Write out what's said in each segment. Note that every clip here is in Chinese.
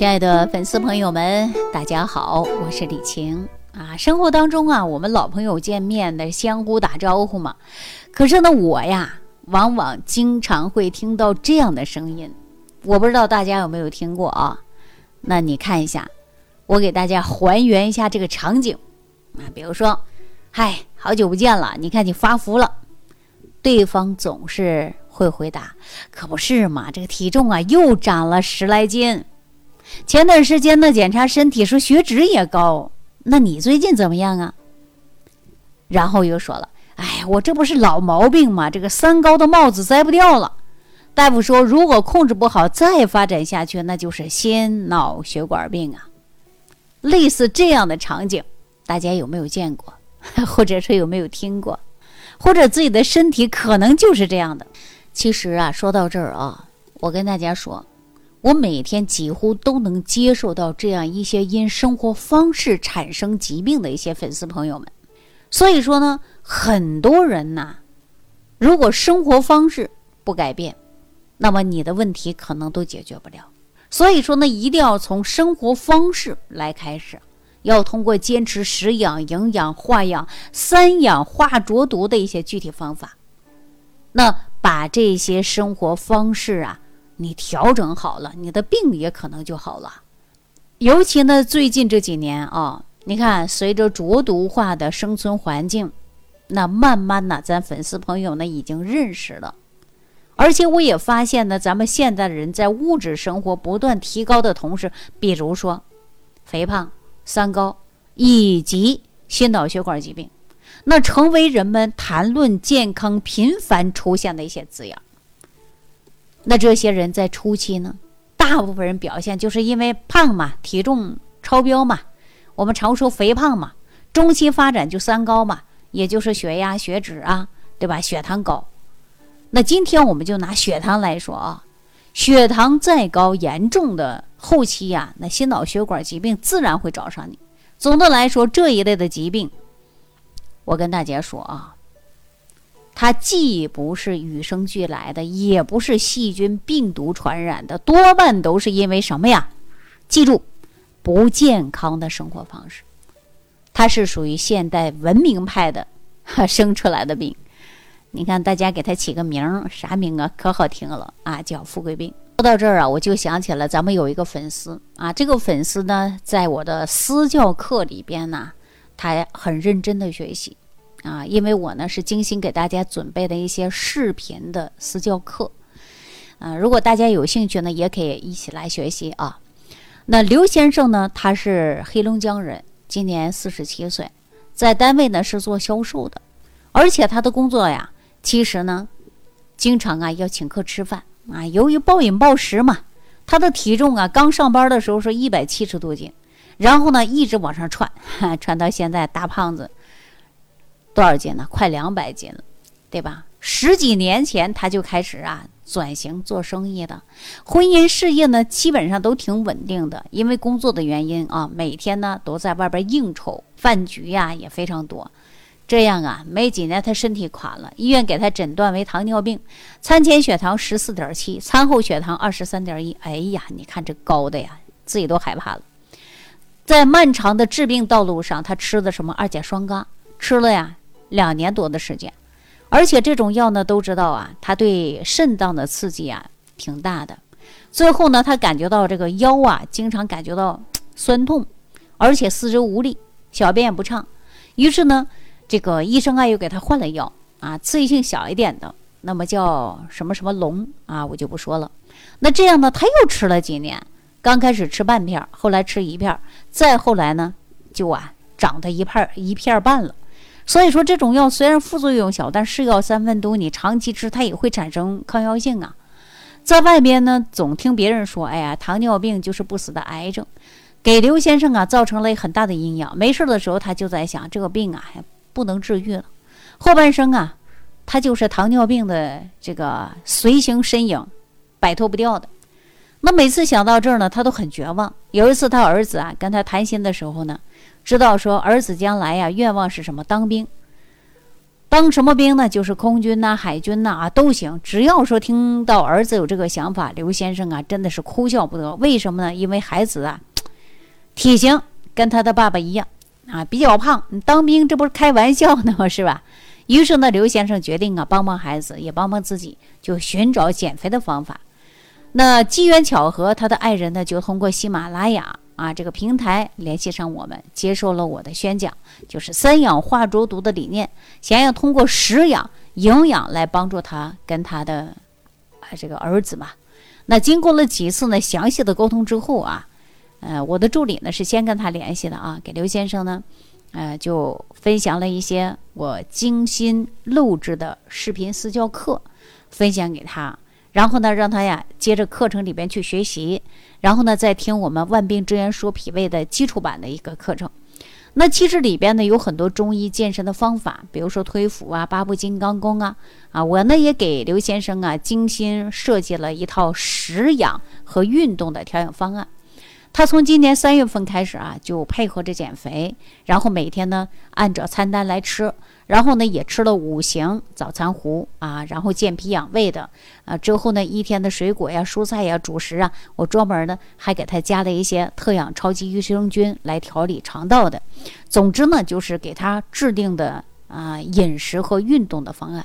亲爱的粉丝朋友们，大家好，我是李晴啊。生活当中啊，我们老朋友见面的相互打招呼嘛。可是呢，我呀，往往经常会听到这样的声音，我不知道大家有没有听过啊？那你看一下，我给大家还原一下这个场景啊。比如说，嗨，好久不见了，你看你发福了，对方总是会回答：“可不是嘛，这个体重啊又长了十来斤。”前段时间呢，检查身体说血脂也高，那你最近怎么样啊？然后又说了，哎，我这不是老毛病吗？这个三高的帽子摘不掉了。大夫说，如果控制不好，再发展下去，那就是心脑血管病啊。类似这样的场景，大家有没有见过？或者说有没有听过？或者自己的身体可能就是这样的？其实啊，说到这儿啊，我跟大家说。我每天几乎都能接受到这样一些因生活方式产生疾病的一些粉丝朋友们，所以说呢，很多人呐，如果生活方式不改变，那么你的问题可能都解决不了。所以说呢，一定要从生活方式来开始，要通过坚持食养、营养、化养三养化浊毒的一些具体方法，那把这些生活方式啊。你调整好了，你的病也可能就好了。尤其呢，最近这几年啊，你看，随着浊毒化的生存环境，那慢慢呢，咱粉丝朋友呢已经认识了。而且我也发现呢，咱们现在的人在物质生活不断提高的同时，比如说肥胖、三高以及心脑血管疾病，那成为人们谈论健康频繁出现的一些字眼。那这些人在初期呢，大部分人表现就是因为胖嘛，体重超标嘛，我们常说肥胖嘛。中期发展就三高嘛，也就是血压、血脂啊，对吧？血糖高。那今天我们就拿血糖来说啊，血糖再高，严重的后期呀，那心脑血管疾病自然会找上你。总的来说，这一类的疾病，我跟大家说啊。它既不是与生俱来的，也不是细菌、病毒传染的，多半都是因为什么呀？记住，不健康的生活方式，它是属于现代文明派的哈生出来的病。你看，大家给它起个名儿，啥名啊？可好听了啊，叫富贵病。说到这儿啊，我就想起了咱们有一个粉丝啊，这个粉丝呢，在我的私教课里边呢，他很认真的学习。啊，因为我呢是精心给大家准备的一些视频的私教课，啊，如果大家有兴趣呢，也可以一起来学习啊。那刘先生呢，他是黑龙江人，今年四十七岁，在单位呢是做销售的，而且他的工作呀，其实呢，经常啊要请客吃饭啊。由于暴饮暴食嘛，他的体重啊，刚上班的时候是一百七十多斤，然后呢一直往上窜，窜到现在大胖子。多少斤呢？快两百斤了，对吧？十几年前他就开始啊转型做生意的，婚姻事业呢基本上都挺稳定的，因为工作的原因啊，每天呢都在外边应酬饭局呀也非常多，这样啊没几年他身体垮了，医院给他诊断为糖尿病，餐前血糖十四点七，餐后血糖二十三点一，哎呀，你看这高的呀，自己都害怕了。在漫长的治病道路上，他吃的什么二甲双胍，吃了呀。两年多的时间，而且这种药呢，都知道啊，它对肾脏的刺激啊挺大的。最后呢，他感觉到这个腰啊，经常感觉到酸痛，而且四肢无力，小便也不畅。于是呢，这个医生啊又给他换了药啊，刺激性小一点的，那么叫什么什么龙啊，我就不说了。那这样呢，他又吃了几年，刚开始吃半片，后来吃一片，再后来呢，就啊长到一片一片半了。所以说，这种药虽然副作用小，但是药三分毒，你长期吃它也会产生抗药性啊。在外边呢，总听别人说，哎呀，糖尿病就是不死的癌症，给刘先生啊造成了很大的阴影。没事的时候，他就在想，这个病啊还不能治愈了，后半生啊，他就是糖尿病的这个随行身影，摆脱不掉的。那每次想到这儿呢，他都很绝望。有一次，他儿子啊跟他谈心的时候呢。知道说儿子将来呀愿望是什么？当兵。当什么兵呢？就是空军呐、海军呐啊都行。只要说听到儿子有这个想法，刘先生啊真的是哭笑不得。为什么呢？因为孩子啊体型跟他的爸爸一样啊，比较胖。你当兵这不是开玩笑呢吗？是吧？于是呢，刘先生决定啊帮帮孩子，也帮帮自己，就寻找减肥的方法。那机缘巧合，他的爱人呢就通过喜马拉雅。啊，这个平台联系上我们，接受了我的宣讲，就是三养化浊毒的理念，想要通过食养、营养来帮助他跟他的啊这个儿子嘛。那经过了几次呢详细的沟通之后啊，呃，我的助理呢是先跟他联系的啊，给刘先生呢，呃，就分享了一些我精心录制的视频私教课，分享给他。然后呢，让他呀接着课程里边去学习，然后呢再听我们万病之源说脾胃的基础版的一个课程。那其实里边呢有很多中医健身的方法，比如说推腹啊、八步金刚功啊，啊，我呢也给刘先生啊精心设计了一套食养和运动的调养方案。他从今年三月份开始啊，就配合着减肥，然后每天呢按照餐单来吃。然后呢，也吃了五行早餐糊啊，然后健脾养胃的啊。之后呢，一天的水果呀、蔬菜呀、主食啊，我专门呢还给他加了一些特养超级益生菌来调理肠道的。总之呢，就是给他制定的啊饮食和运动的方案，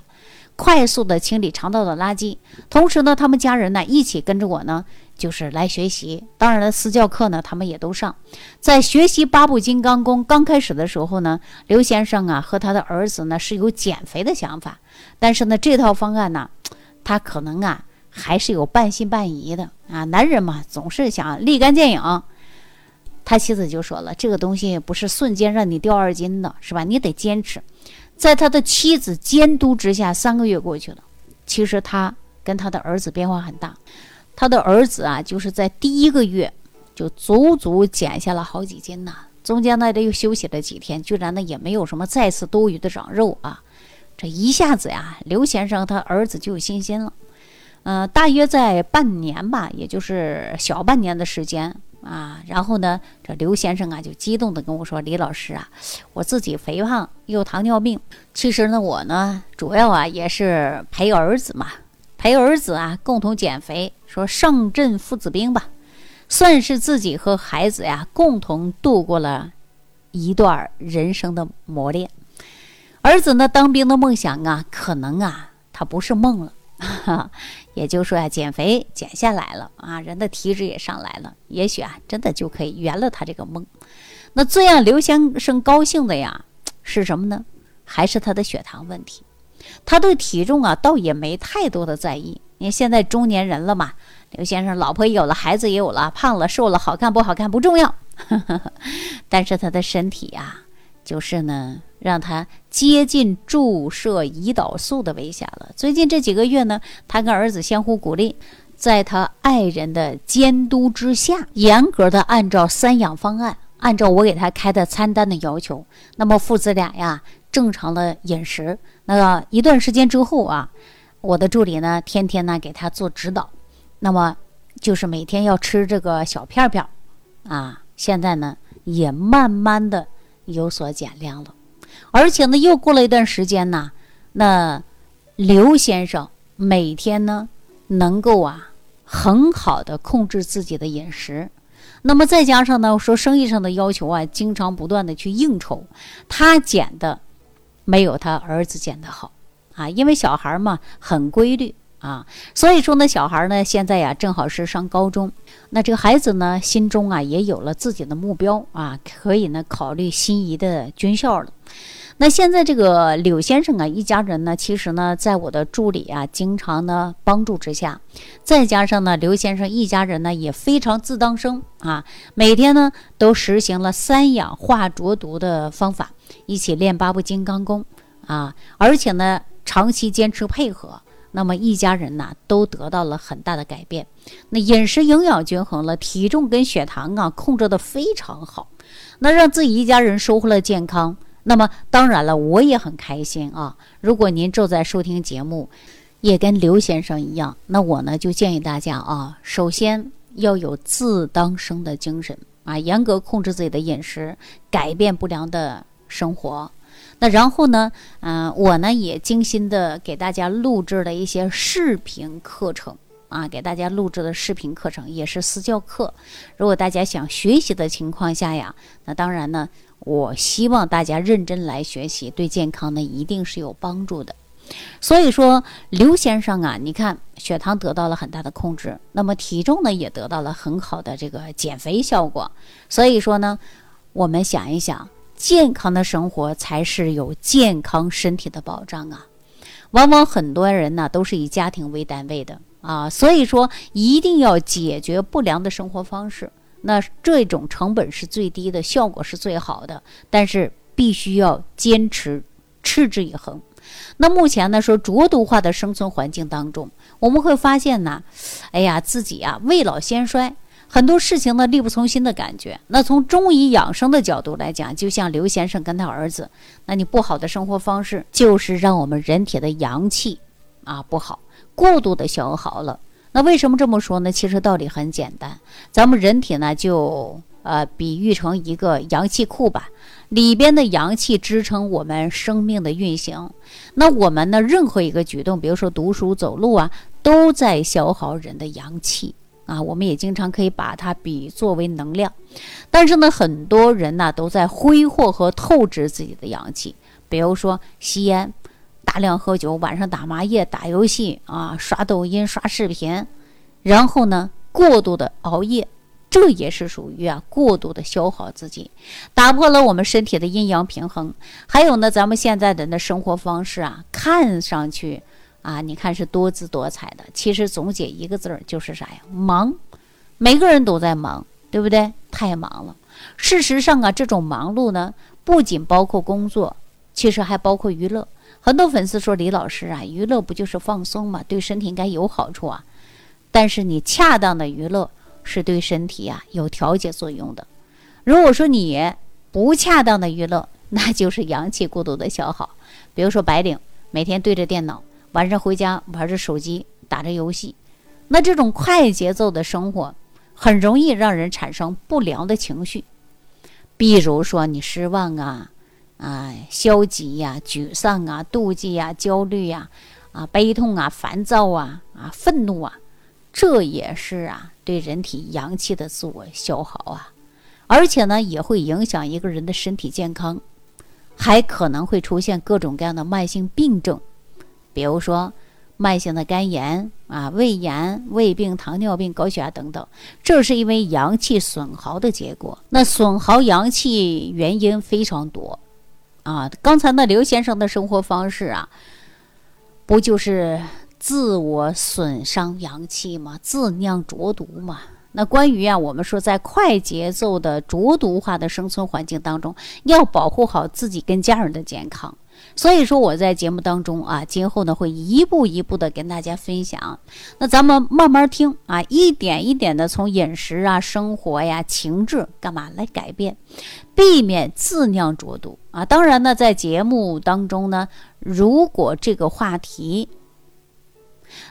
快速的清理肠道的垃圾。同时呢，他们家人呢一起跟着我呢。就是来学习，当然了，私教课呢，他们也都上。在学习八部金刚功刚开始的时候呢，刘先生啊和他的儿子呢是有减肥的想法，但是呢，这套方案呢，他可能啊还是有半信半疑的啊。男人嘛，总是想立竿见影。他妻子就说了，这个东西不是瞬间让你掉二斤的，是吧？你得坚持。在他的妻子监督之下，三个月过去了，其实他跟他的儿子变化很大。他的儿子啊，就是在第一个月就足足减下了好几斤呐。中间呢，这又休息了几天，居然呢也没有什么再次多余的长肉啊。这一下子呀，刘先生他儿子就有信心了。嗯，大约在半年吧，也就是小半年的时间啊。然后呢，这刘先生啊就激动地跟我说：“李老师啊，我自己肥胖又糖尿病，其实呢我呢主要啊也是陪儿子嘛。”陪儿子啊，共同减肥，说上阵父子兵吧，算是自己和孩子呀共同度过了一段人生的磨练。儿子呢，当兵的梦想啊，可能啊，他不是梦了，也就是说啊，减肥减下来了啊，人的体质也上来了，也许啊，真的就可以圆了他这个梦。那最让刘先生高兴的呀，是什么呢？还是他的血糖问题。他对体重啊，倒也没太多的在意。你现在中年人了嘛，刘先生，老婆也有了，孩子也有了，胖了瘦了，好看不好看不重要。但是他的身体呀，就是呢，让他接近注射胰岛素的危险了。最近这几个月呢，他跟儿子相互鼓励，在他爱人的监督之下，严格的按照三养方案，按照我给他开的餐单的要求，那么父子俩呀。正常的饮食，那个一段时间之后啊，我的助理呢，天天呢给他做指导，那么就是每天要吃这个小片片，啊，现在呢也慢慢的有所减量了，而且呢又过了一段时间呢，那刘先生每天呢能够啊很好的控制自己的饮食。那么再加上呢说生意上的要求啊，经常不断的去应酬，他减的。没有他儿子减的好，啊，因为小孩嘛很规律啊，所以说呢，小孩呢现在呀正好是上高中，那这个孩子呢心中啊也有了自己的目标啊，可以呢考虑心仪的军校了。那现在这个柳先生啊一家人呢，其实呢在我的助理啊经常呢帮助之下，再加上呢刘先生一家人呢也非常自当生啊，每天呢都实行了三氧化浊毒的方法。一起练八部金刚功啊，而且呢，长期坚持配合，那么一家人呢都得到了很大的改变。那饮食营养均衡了，体重跟血糖啊控制的非常好，那让自己一家人收获了健康。那么当然了，我也很开心啊。如果您正在收听节目，也跟刘先生一样，那我呢就建议大家啊，首先要有自当生的精神啊，严格控制自己的饮食，改变不良的。生活，那然后呢，嗯，我呢也精心的给大家录制了一些视频课程啊，给大家录制的视频课程也是私教课。如果大家想学习的情况下呀，那当然呢，我希望大家认真来学习，对健康呢一定是有帮助的。所以说，刘先生啊，你看血糖得到了很大的控制，那么体重呢也得到了很好的这个减肥效果。所以说呢，我们想一想，健康的生活才是有健康身体的保障啊。往往很多人呢都是以家庭为单位的啊，所以说一定要解决不良的生活方式。那这种成本是最低的，效果是最好的，但是必须要坚持，持之以恒。那目前呢，说浊毒化的生存环境当中，我们会发现呢，哎呀，自己啊未老先衰，很多事情呢力不从心的感觉。那从中医养生的角度来讲，就像刘先生跟他儿子，那你不好的生活方式，就是让我们人体的阳气啊不好，过度的消耗了。那为什么这么说呢？其实道理很简单，咱们人体呢就呃比喻成一个阳气库吧。里边的阳气支撑我们生命的运行，那我们呢？任何一个举动，比如说读书、走路啊，都在消耗人的阳气啊。我们也经常可以把它比作为能量，但是呢，很多人呢都在挥霍和透支自己的阳气，比如说吸烟、大量喝酒、晚上打麻叶、打游戏啊、刷抖音、刷视频，然后呢，过度的熬夜。这也是属于啊过度的消耗自己，打破了我们身体的阴阳平衡。还有呢，咱们现在的那生活方式啊，看上去啊，你看是多姿多彩的，其实总结一个字儿就是啥呀？忙。每个人都在忙，对不对？太忙了。事实上啊，这种忙碌呢，不仅包括工作，其实还包括娱乐。很多粉丝说李老师啊，娱乐不就是放松吗？对身体应该有好处啊。但是你恰当的娱乐。是对身体啊有调节作用的。如果说你不恰当的娱乐，那就是阳气过度的消耗。比如说白领每天对着电脑，晚上回家玩着手机，打着游戏，那这种快节奏的生活很容易让人产生不良的情绪。比如说你失望啊，啊消极呀、沮丧啊、妒忌呀、焦虑呀、啊悲痛啊、烦躁啊、啊愤怒啊，这也是啊。对人体阳气的自我消耗啊，而且呢也会影响一个人的身体健康，还可能会出现各种各样的慢性病症，比如说慢性的肝炎啊、胃炎、胃病、糖尿病、高血压等等，这是因为阳气损耗的结果。那损耗阳气原因非常多啊，刚才那刘先生的生活方式啊，不就是？自我损伤阳气吗，自酿浊毒吗。那关于啊，我们说在快节奏的浊毒化的生存环境当中，要保护好自己跟家人的健康。所以说我在节目当中啊，今后呢会一步一步的跟大家分享。那咱们慢慢听啊，一点一点的从饮食啊、生活呀、情志干嘛来改变，避免自酿浊毒啊。当然呢，在节目当中呢，如果这个话题。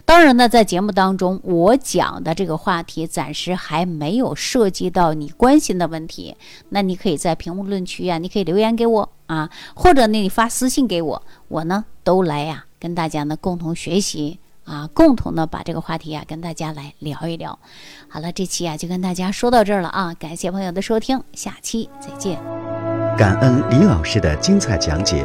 当然呢，在节目当中，我讲的这个话题暂时还没有涉及到你关心的问题。那你可以在评论区呀，你可以留言给我啊，或者呢，你发私信给我，我呢都来呀，跟大家呢共同学习啊，共同呢把这个话题呀跟大家来聊一聊。好了，这期啊就跟大家说到这儿了啊，感谢朋友的收听，下期再见。感恩李老师的精彩讲解。